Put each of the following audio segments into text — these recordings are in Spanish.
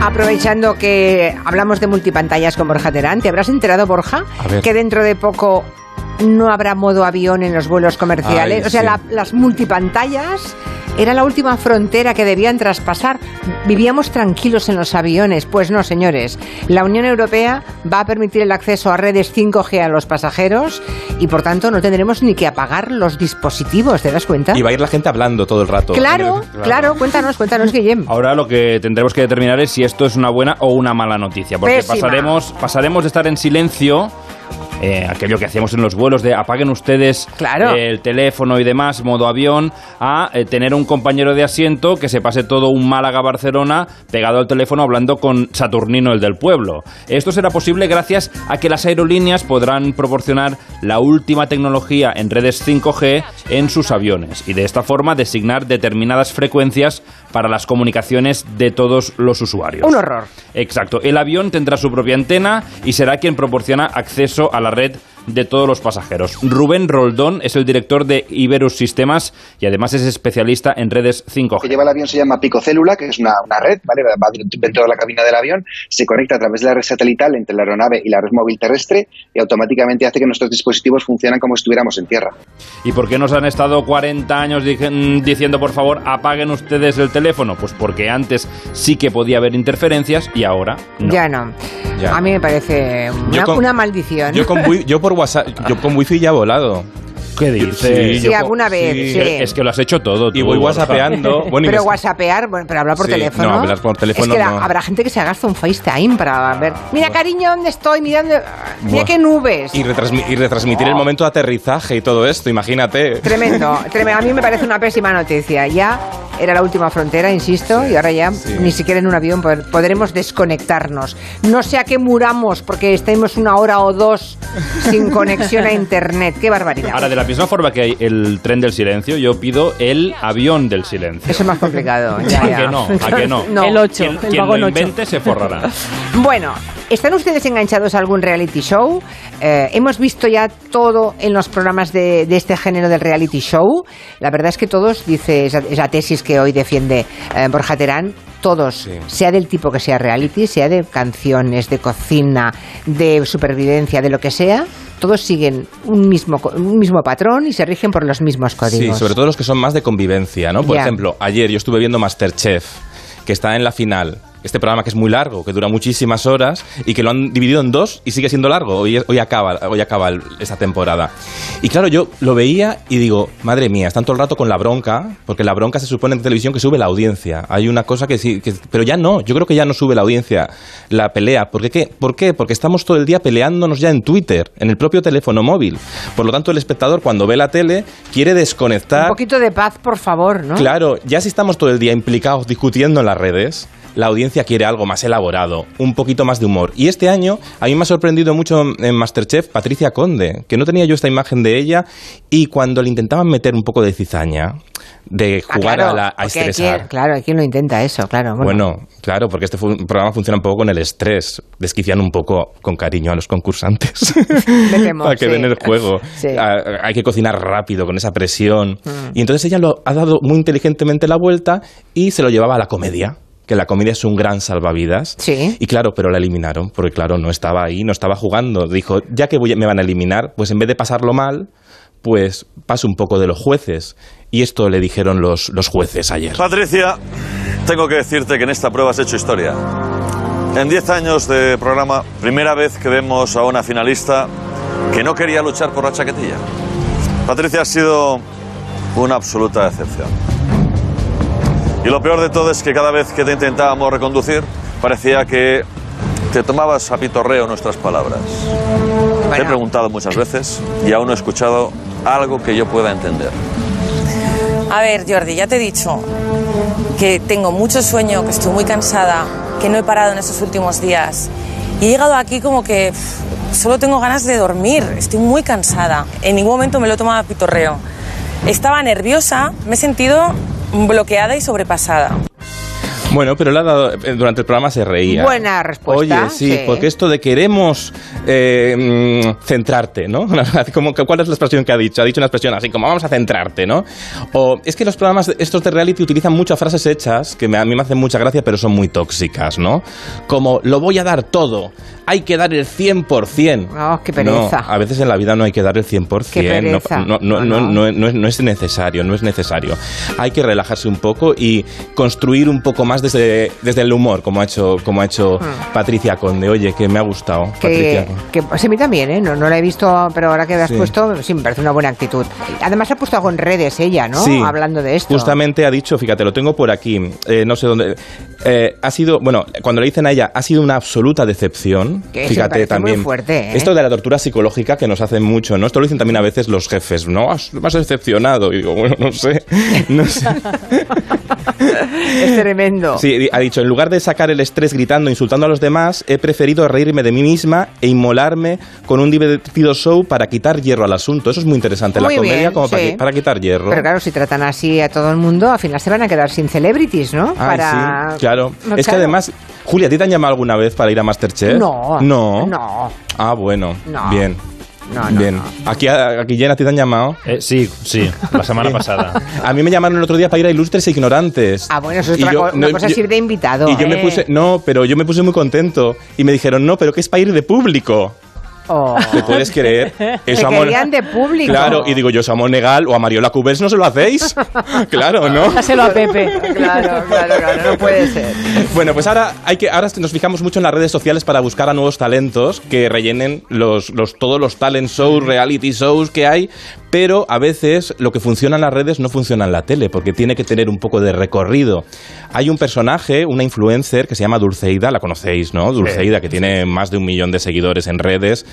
Aprovechando que hablamos de multipantallas con Borja Terán, ¿te habrás enterado, Borja, A ver. que dentro de poco no habrá modo avión en los vuelos comerciales? Ay, o sea, sí. la- las multipantallas era la última frontera que debían traspasar. Vivíamos tranquilos en los aviones. Pues no, señores. La Unión Europea va a permitir el acceso a redes 5G a los pasajeros y, por tanto, no tendremos ni que apagar los dispositivos. ¿Te das cuenta? Y va a ir la gente hablando todo el rato. Claro, claro. Cuéntanos, cuéntanos, Guillem. Ahora lo que tendremos que determinar es si esto es una buena o una mala noticia. Porque Pésima. pasaremos, pasaremos de estar en silencio. Eh, aquello que hacíamos en los vuelos de apaguen ustedes Claro. eh, el teléfono y demás, modo avión, a eh, tener un compañero de asiento que se pase todo un Málaga-Barcelona pegado al teléfono hablando con Saturnino, el del pueblo. Esto será posible gracias a que las aerolíneas podrán proporcionar la última tecnología en redes 5G en sus aviones y de esta forma designar determinadas frecuencias para las comunicaciones de todos los usuarios. Un horror. Exacto. El avión tendrá su propia antena y será quien proporciona acceso a la red de todos los pasajeros. Rubén Roldón es el director de Iberus Sistemas y además es especialista en redes que 5G. lleva el avión se llama picocélula, que es una, una red, ¿vale? Va dentro de la cabina del avión, se conecta a través de la red satelital entre la aeronave y la red móvil terrestre y automáticamente hace que nuestros dispositivos funcionen como si estuviéramos en tierra. ¿Y por qué nos han estado 40 años di- diciendo, por favor, apaguen ustedes el teléfono? Pues porque antes sí que podía haber interferencias y ahora no. Ya no. Ya. A mí me parece una, Yo con- una maldición. Yo, con yo por Yo con wifi ya he volado. ¿Qué dices? Sí, Sí, yo co- alguna vez, sí. Es que lo has hecho todo. Y tú, voy Borja. whatsappeando. Bueno, y pero whatsappear, bueno, pero hablar por Sí, teléfono. no, hablar por teléfono Es que la- no. habrá gente que se haga un FaceTime para ver. Mira, cariño, ¿dónde estoy? Mira, dónde- mira qué nubes. y, retransmi- y retransmitir el momento de aterrizaje y todo esto, imagínate. Tremendo, tremendo. A mí me parece una pésima noticia. Ya era la última frontera, insisto, y ahora ya sí. ni siquiera en un avión pod- podremos desconectarnos. No sé a qué muramos porque estemos una hora o dos sin conexión a internet. Qué barbaridad. Ahora, de la misma forma que hay el tren del silencio, yo pido el avión del silencio. Eso es más complicado. Ya, ¿A ya. que no? ¿A que no? No. El 8, Quien, el quien vagón lo 8. invente se forrará. Bueno, ¿están ustedes enganchados a algún reality show? Eh, hemos visto ya todo en los programas de, de este género del reality show. La verdad es que todos, dice esa, esa tesis que hoy defiende eh, Borja Terán, todos, Sí. sea del tipo que sea reality, sea de canciones, de cocina, de supervivencia, de lo que sea, todos siguen un mismo, un mismo patrón y se rigen por los mismos Sí, códigos. sobre todo los que son más de convivencia, ¿no? Por ejemplo, ayer yo estuve viendo Masterchef, que está en la final. Este programa que es muy largo, que dura muchísimas horas y que lo han dividido en dos y sigue siendo largo. Hoy, hoy acaba, hoy acaba esta temporada. Y claro, yo lo veía y digo, madre mía, están todo el rato con la bronca, porque la bronca se supone en televisión que sube la audiencia. Hay una cosa que sí, que- pero ya no, yo creo que ya no sube la audiencia la pelea. ¿Por qué? ¿Por qué? Porque estamos todo el día peleándonos ya en Twitter, en el propio teléfono móvil. Por lo tanto, el espectador cuando ve la tele quiere Un desconectar. poquito de paz, por favor, ¿no? Claro, ya si estamos todo el día implicados discutiendo en las redes, la audiencia quiere algo más elaborado, un poquito más de humor. Y este año a mí me ha sorprendido mucho en Masterchef Patricia Conde, que no tenía yo esta imagen de ella y cuando le intentaban meter un poco de cizaña, de Ah, jugar claro, a, la, a estresar. quien- claro, hay quien lo intenta eso, claro. Bueno, claro, porque este programa funciona un poco con el estrés, desquiciando un poco con cariño a los concursantes. Temo, Para que sí. den el juego. Sí. Mm. Hay que cocinar rápido, con esa presión. Y entonces ella lo ha dado muy inteligentemente la vuelta y se lo llevaba a la comedia. Que la comedia es un gran salvavidas. Sí. Y claro, pero la eliminaron, porque claro, no estaba ahí, no estaba jugando. Dijo, ya que voy- me van a eliminar, pues en vez de pasarlo mal, pues paso un poco de los jueces. Y esto le dijeron los, los jueces ayer. Patricia, tengo que decirte que en esta prueba has hecho historia. En 10 años de programa, primera vez que vemos a una finalista que no quería luchar por la chaquetilla. Patricia ha sido una absoluta excepción. Y lo peor de todo es que cada vez que te intentábamos reconducir, parecía que te tomabas a pitorreo nuestras palabras. Te he preguntado muchas veces y aún no he escuchado algo que yo pueda entender. A ver, Jordi, ya te he dicho que tengo mucho sueño, que estoy muy cansada, que no he parado en estos últimos días. Y he llegado aquí como que pff, solo tengo ganas de dormir, estoy muy cansada. En ningún momento me lo he tomado a pitorreo. Estaba nerviosa, me he sentido bloqueada y sobrepasada. Bueno, pero le ha dado, eh, durante el programa se reía. Buena respuesta, Oye, sí, sí. porque esto de queremos eh, mm, centrarte, ¿no? Como, ¿Cuál es la expresión que ha dicho? Ha dicho una expresión así como vamos a centrarte, ¿no? O es que los programas estos de reality utilizan muchas frases hechas que me- a mí me hacen mucha gracia, pero son muy tóxicas, ¿no? Como lo voy a dar todo, hay que dar el 100%. Oh, qué pereza. No, a veces en la vida no hay que dar el 100%. Qué pereza. no, no, No, no, no. es, necesario, no es necesario. Hay que relajarse un poco y construir un poco más desde, desde el humor, como ha hecho, como ha hecho Patricia Conde. Oye, que me ha gustado, Patricia. Hmm. Que, que pues a mí también, ¿eh? No, no la he visto, pero ahora que me has Sí. puesto, sí, me parece una buena actitud. Además ha puesto algo en redes ella, ¿no? Sí, Hablando de esto. Justamente ha dicho, fíjate, lo tengo por aquí, eh, no sé dónde. eh, ha sido, bueno, cuando le dicen a ella, ha sido una absoluta decepción. Que fíjate también. muy fuerte, ¿eh? Esto de la tortura psicológica que nos hacen mucho, ¿no? Esto lo dicen también a veces los jefes, ¿no? Has- Me has decepcionado. Y digo, bueno, no sé. No sé. Es tremendo. Sí, ha dicho, en lugar de sacar el estrés gritando, insultando a los demás, he preferido reírme de mí misma e inmolarme con un divertido show para quitar hierro al asunto. Eso es muy interesante. Muy la comedia bien, como para, sí. qui- para quitar hierro. Pero claro, si tratan así a todo el mundo, al final se van a quedar sin celebrities, ¿no? Ay, para... sí, claro. No, es que además, Julia, ¿a ti te han llamado alguna vez para ir a Masterchef? No. No. No. Ah, bueno. No. Bien. No, no, Bien. no. Aquí, aquí Jen, ¿a ti te han llamado? Eh, sí, sí, la semana pasada. A mí me llamaron el otro día para ir a Ilustres e Ignorantes. Ah, bueno, eso es Y otra yo- co- una no, cosa yo- es ir de invitado. Y yo me ¿eh? puse, no, pero yo me puse muy contento. Y me dijeron, no, pero que es para ir de público. Oh. ¿Te puedes creer? Te a Mon- querían de público. Claro, y digo yo, eso a Monegal o a Mariola Cubels no se lo hacéis. claro, ¿no? Dáselo a Pepe. Claro, claro, claro, no puede ser. Bueno, pues ahora hay que ahora nos fijamos mucho en las redes sociales para buscar a nuevos talentos que rellenen los, los todos los talent shows, reality shows que hay, pero a veces lo que funciona en las redes no funciona en la tele porque tiene que tener un poco de recorrido. Hay un personaje, una influencer que se llama Dulceida, la conocéis, ¿no? Dulceida que tiene más de un millón de seguidores en redes.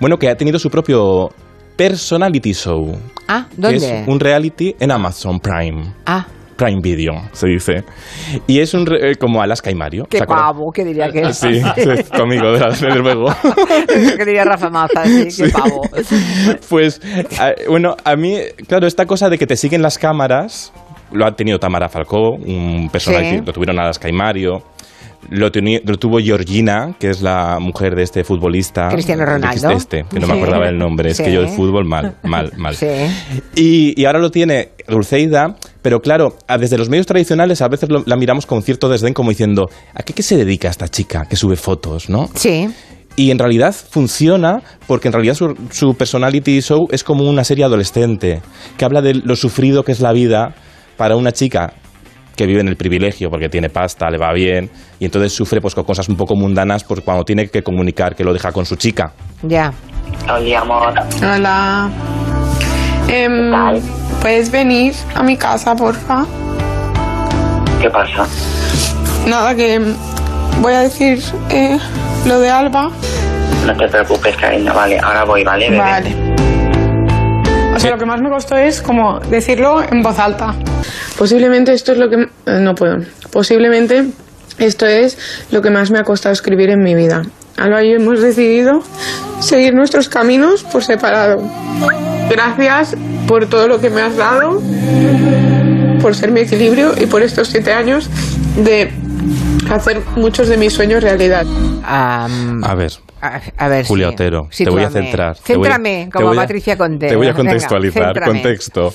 Bueno, que ha tenido su propio personality show. Ah, que ¿dónde? es un reality en Amazon Prime. Ah, Prime Video, se dice. Y es un re- eh, como Alaska y Mario. qué pavo, que diría que es. Sí, sí, conmigo, de- desde luego. que diría Rafa Maza, sí, qué pavo. Pues, bueno, a mí, claro, esta cosa de que te siguen las cámaras, lo ha tenido Tamara Falcó, un personaje Sí. que lo tuvieron Alaska y Mario. Lo, tuvo Georgina, que es la mujer de este futbolista. Cristiano Ronaldo. Este, que no me acordaba el nombre. Es que yo de fútbol mal, mal, mal. Sí. Y, y ahora lo tiene Dulceida, pero claro, desde los medios tradicionales a veces lo- la miramos con cierto desdén como diciendo, ¿a qué, qué se dedica esta chica que sube fotos, no? Sí. Y en realidad funciona porque en realidad su, su personality show es como una serie adolescente que habla de lo sufrido que es la vida para una chica que vive en el privilegio porque tiene pasta, le va bien y entonces sufre pues con cosas un poco mundanas por cuando tiene que comunicar que lo deja con su chica. Ya. Hola, amor. Hola. Tal? ¿Puedes venir a mi casa, porfa? ¿Qué pasa? Nada, que voy a decir eh, lo de Alba. No te preocupes, cariño. Vale, ahora voy, ¿vale, bebé? Vale. O sea, lo que más me costó es como decirlo en voz alta. Posiblemente esto es lo que... eh, No puedo. Posiblemente esto es lo que más me ha costado escribir en mi vida. Alba y yo hemos decidido seguir nuestros caminos por separado. Gracias por todo lo que me has dado, por ser mi equilibrio y por estos siete años de hacer muchos de mis sueños realidad. A ver. a, a ver, Julia sí. Otero, te voy a centrar. Te voy a- Céntrame, te como voy a- Patricia Conte. Te voy a contextualizar, contexto.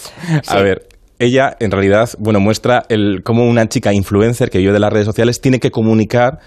A Sí. ver, ella en realidad, bueno, muestra el cómo una chica influencer que vive de las redes sociales tiene que comunicar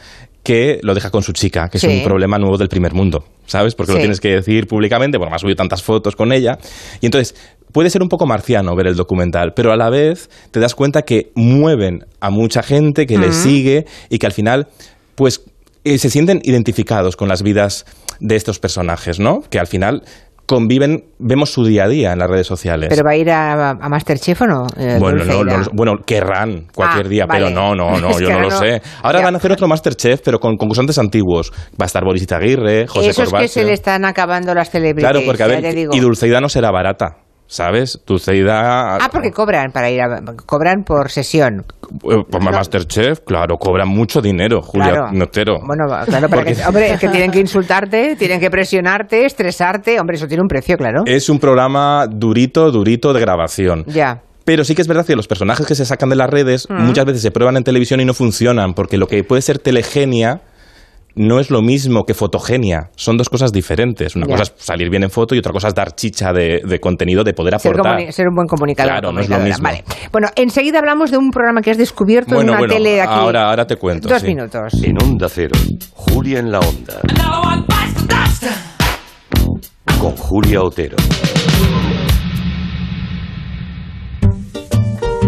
que lo deja con su chica, que Sí. es un problema nuevo del primer mundo, ¿sabes? Porque lo tienes que decir públicamente, bueno, me has subido tantas fotos con ella. Y entonces, puede ser un poco marciano ver el documental, pero a la vez te das cuenta que mueven a mucha gente que le sigue y que al final, pues, eh, se sienten identificados con las vidas de estos personajes, ¿no? Que al final conviven, vemos su día a día en las redes sociales. ¿Pero va a ir a, a Masterchef o no? eh, Bueno, no, no, bueno, querrán cualquier Ah, día, pero no, no, no, yo no lo sé. Ahora ya. van a hacer otro Masterchef, pero con concursantes antiguos. Va a estar Boris Izaguirre, José Eso es que Corbacho. se le están acabando las celebridades. Claro, porque a ya ver, y Dulceida no será barata, ¿sabes? Dulceida... Ah, porque cobran para ir a, cobran por sesión. Eh, Por Masterchef, claro, cobran mucho dinero, Julia Claro. Notero. Bueno, claro, Porque- que, hombre, es que tienen que insultarte, tienen que presionarte, estresarte. Hombre, eso tiene un precio, claro. Es un programa durito, durito de grabación. Ya. Pero sí que es verdad que los personajes que se sacan de las redes Mm. muchas veces se prueban en televisión y no funcionan, porque lo que puede ser telegenia no es lo mismo que fotogenia. Son dos cosas diferentes. Una Ya. cosa es salir bien en foto y otra cosa es dar chicha de, de contenido, de poder Ser, aportar. comuni- ser un buen comunicador. Claro, no es lo mismo. Vale. Bueno, enseguida hablamos de un programa que has descubierto Bueno, en una bueno, tele de aquí. ahora, ahora te cuento. Dos sí. minutos. En Onda Cero, Julia en la Onda. Con Julia Otero.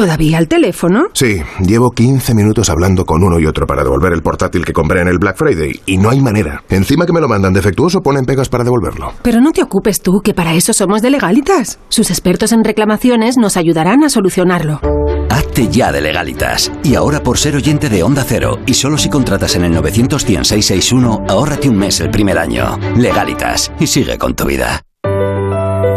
¿Todavía al teléfono? Sí, llevo 15 minutos hablando con uno y otro para devolver el portátil que compré en el Black Friday y no hay manera. Encima que me lo mandan defectuoso ponen pegas para devolverlo. Pero no te ocupes tú, que para eso somos de Legalitas. Sus expertos en reclamaciones nos ayudarán a solucionarlo. Hazte ya de legalitas. Y ahora por ser oyente de Onda Cero y solo si contratas en el 900 661 ahórrate un mes el primer año. Legalitas. Y sigue con tu vida.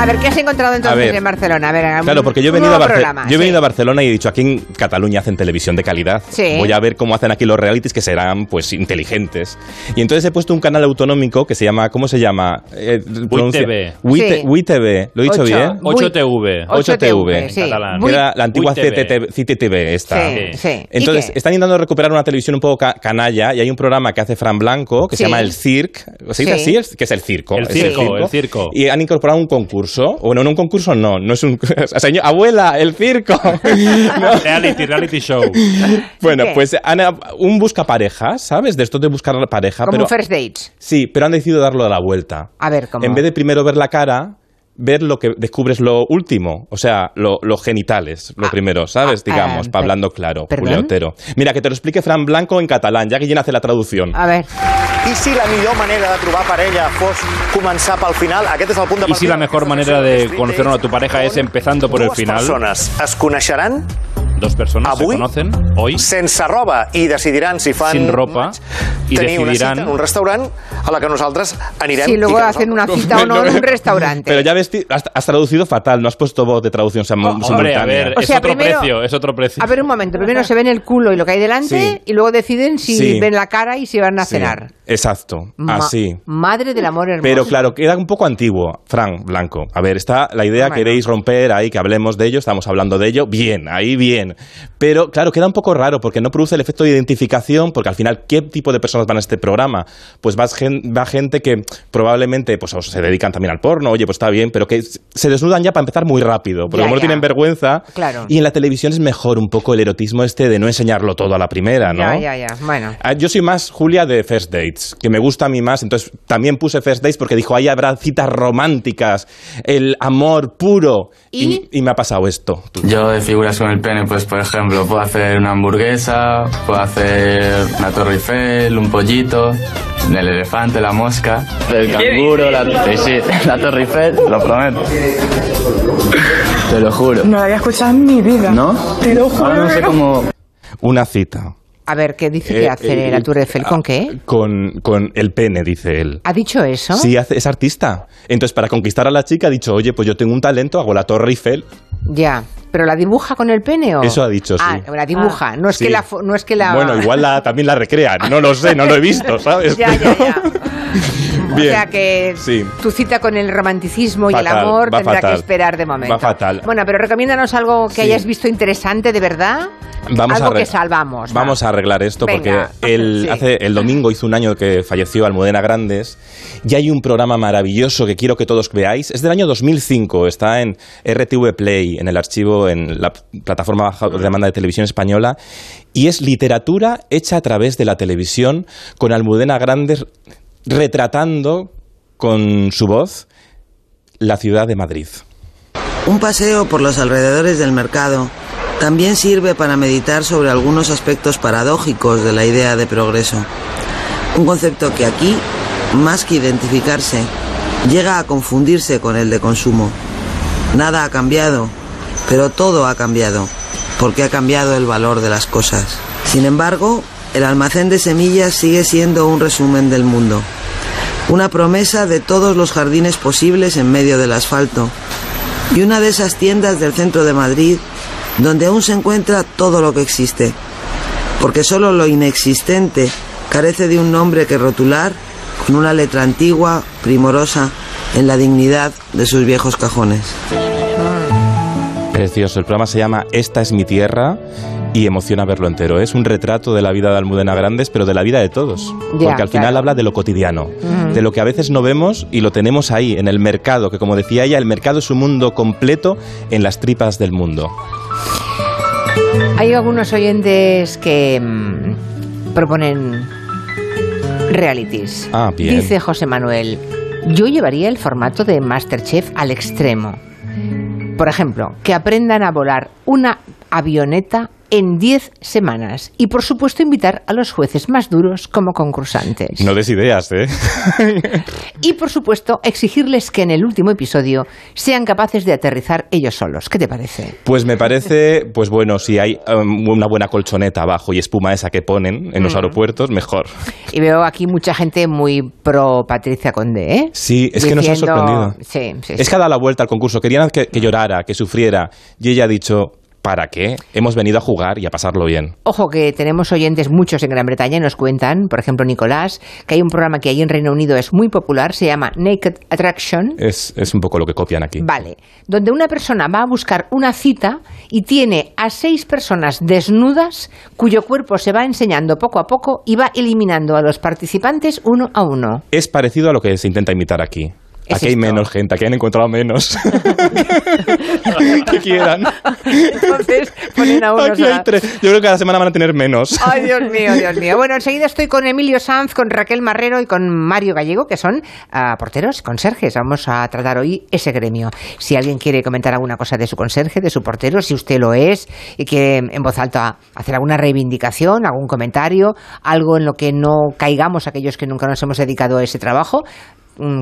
A ver, ¿qué has encontrado entonces ver. en Barcelona? A ver, Claro, porque yo he venido, a, nuevo Barce- programa, yo he sí. venido a Barcelona y he dicho, aquí en Cataluña hacen televisión de calidad. Sí. Voy a ver cómo hacen aquí los realities que serán pues inteligentes. Y entonces he puesto un canal autonómico que se llama, ¿cómo se llama? Eh. WITV. Sí. WITV. ¿Lo he dicho Ocho. bien? 8TV. 8TV. sí. Catalán. Que era la antigua. CTTV, esta. Sí, sí. ¿Y Entonces, están intentando recuperar una televisión un poco ca- canalla y hay un programa que hace Fran Blanco que Sí. se llama El Circ. ¿Se dice Sí. así? Que es el circo. El circo, el circo. Y han incorporado un concurso. Bueno, no un concurso, no. No es un. Señor, abuela, el circo. Reality, reality show. Bueno, qué? pues han, un busca pareja, ¿sabes? De esto de buscar pareja. Como pero, un first dates. Sí, pero han decidido darlo a la vuelta. A ver, ¿cómo? En vez de primero ver la cara, ver lo que descubres lo último, o sea, lo- los genitales, lo primero, ¿sabes? ah, Digamos, per- para hablando claro, ¿perdón? Julio Otero. Mira, que te lo explique Fran Blanco en catalán, ya que llena hace la traducción. A ver. I si la millor manera de trobar parella fos començar pel final? Aquest és el punt de Y si la mejor manera de conocer a tu pareja es empezando por el Dues final. persones es coneixeran Dos personas Avui? se conocen hoy sense roba i decidiran si fan sin ropa y tenir una cita decidirán en un restaurant a la que nosaltres anirem. Si luego i hacen una cita o no en un restaurante. Pero ya ves, has, has traducido fatal, no has puesto voz de traducción sim- Hombre, a simultánea. ver, O es sea, otro primero- precio, es otro precio. A ver, un momento. Primero se ven el culo y lo que hay delante Sí. y luego deciden si Sí. ven la cara y si van a Sí, cenar. Exacto, Ma- así. Madre del amor hermoso. Pero claro, queda un poco antiguo, Fran Blanco. A ver, está la idea, Bueno. queréis romper ahí, que hablemos de ello, estamos hablando de ello, bien, ahí bien. Pero claro, queda un poco raro porque no produce el efecto de identificación, porque al final, ¿qué tipo de personas van a este programa? Pues va, gen- va gente que probablemente pues, se dedican también al porno, oye, pues está bien, pero que se desnudan ya para empezar muy rápido, porque Ya, como no ya. tienen vergüenza. Claro. Y en la televisión es mejor un poco el erotismo este de no enseñarlo todo a la primera, ¿no? Ya, ya, ya. Bueno. Ah, Yo soy más Julia de First Dates, que me gusta a mí más. Entonces también puse First Dates porque dijo, ahí habrá citas románticas, el amor puro. Y, y me ha pasado esto. Yo de figuras con el pene, pues por ejemplo, puedo hacer una hamburguesa, puedo hacer una torre Eiffel, un pollito. El elefante, la mosca, el canguro, la, sí, sí, la Torre Eiffel, te lo prometo. Te lo juro. No la había escuchado en mi vida. ¿No? Te lo juro. Ahora no sé cómo... Una cita. A ver, ¿qué dice Eh, que hace eh, la Tour Eiffel? ¿Con qué? Con, con el pene, dice él. ¿Ha dicho eso? Sí, hace- es artista. Entonces, para conquistar a la chica, ha dicho, oye, pues yo tengo un talento, hago la Torre Eiffel. Ya. ¿Pero la dibuja con el pene o...? Eso ha dicho, sí. Ah, la dibuja. No es Sí. que la... No es que la... Bueno, igual la, también la recrea. No lo sé, no lo he visto, ¿sabes? Ya, ya, ya. O sea que Sí. tu cita con el romanticismo y el amor tendrá fatal. que esperar de momento. Va fatal. Bueno, pero recomiéndanos algo que Sí. hayas visto interesante de verdad. Vamos algo a que salvamos. va. Vamos a arreglar esto Venga. porque el, Sí. hace, el domingo hizo un año que falleció Almudena Grandes y hay un programa maravilloso que quiero que todos veáis. Es del año 2005, está en RTV Play, en el archivo, en la plataforma baja de demanda de televisión española y es literatura hecha a través de la televisión con Almudena Grandes retratando con su voz la ciudad de Madrid. Un paseo por los alrededores del mercado también sirve para meditar sobre algunos aspectos paradójicos de la idea de progreso. Un concepto que aquí, más que identificarse, llega a confundirse con el de consumo. Nada ha cambiado, pero todo ha cambiado, porque ha cambiado el valor de las cosas. Sin embargo, el almacén de semillas sigue siendo un resumen del mundo. Una promesa de todos los jardines posibles en medio del asfalto. Y una de esas tiendas del centro de Madrid donde aún se encuentra todo lo que existe. Porque solo lo inexistente carece de un nombre que rotular con una letra antigua, primorosa, en la dignidad de sus viejos cajones. Precioso. El programa se llama Esta es mi tierra y emociona verlo entero. Es un retrato de la vida de Almudena Grandes, pero de la vida de todos. Porque al final claro. habla de lo cotidiano, de lo que a veces no vemos y lo tenemos ahí, en el mercado, que como decía ella, el mercado es un mundo completo en las tripas del mundo. Hay algunos oyentes que mm, proponen realities. Ah, bien. Dice José Manuel, yo llevaría el formato de Masterchef al extremo. Por ejemplo, que aprendan a volar una avioneta en 10 semanas y por supuesto invitar a los jueces más duros como concursantes. No des ideas, ¿eh? Y por supuesto exigirles que en el último episodio sean capaces de aterrizar ellos solos. ¿Qué te parece? Pues me parece, pues bueno, si hay um, una buena colchoneta abajo y espuma esa que ponen en los Mm. aeropuertos, mejor. Y veo aquí mucha gente muy pro Patricia Conde, ¿eh? Sí, es que nos ha sorprendido. Sí, sí, Es sí. que ha dado la vuelta al concurso. Querían que, que llorara, que sufriera. Y ella ha dicho, ¿para qué? Hemos venido a jugar y a pasarlo bien. Ojo que tenemos oyentes muchos en Gran Bretaña y nos cuentan, por ejemplo Nicolás, que hay un programa que ahí en Reino Unido es muy popular, se llama Naked Attraction. Es, es un poco lo que copian aquí. Vale, donde una persona va a buscar una cita y tiene a seis personas desnudas cuyo cuerpo se va enseñando poco a poco y va eliminando a los participantes uno a uno. Es parecido a lo que se intenta imitar aquí. Es Aquí hay esto. menos gente, aquí han encontrado menos. que quieran. Entonces ponen a unos Aquí hay a- tres. Yo creo que cada semana van a tener menos. Ay, Dios mío, Dios mío. Bueno, enseguida estoy con Emilio Sanz, con Raquel Marrero y con Mario Gallego, que son ah, porteros, conserjes. Vamos a tratar hoy ese gremio. Si alguien quiere comentar alguna cosa de su conserje, de su portero, si usted lo es y quiere en voz alta hacer alguna reivindicación, algún comentario, algo en lo que no caigamos aquellos que nunca nos hemos dedicado a ese trabajo,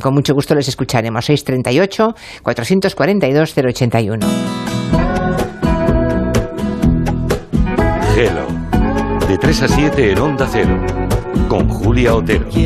con mucho gusto les escucharemos. 638 442 081. Hello. De 3 a 7 en Onda Cero. Con Julia Otero.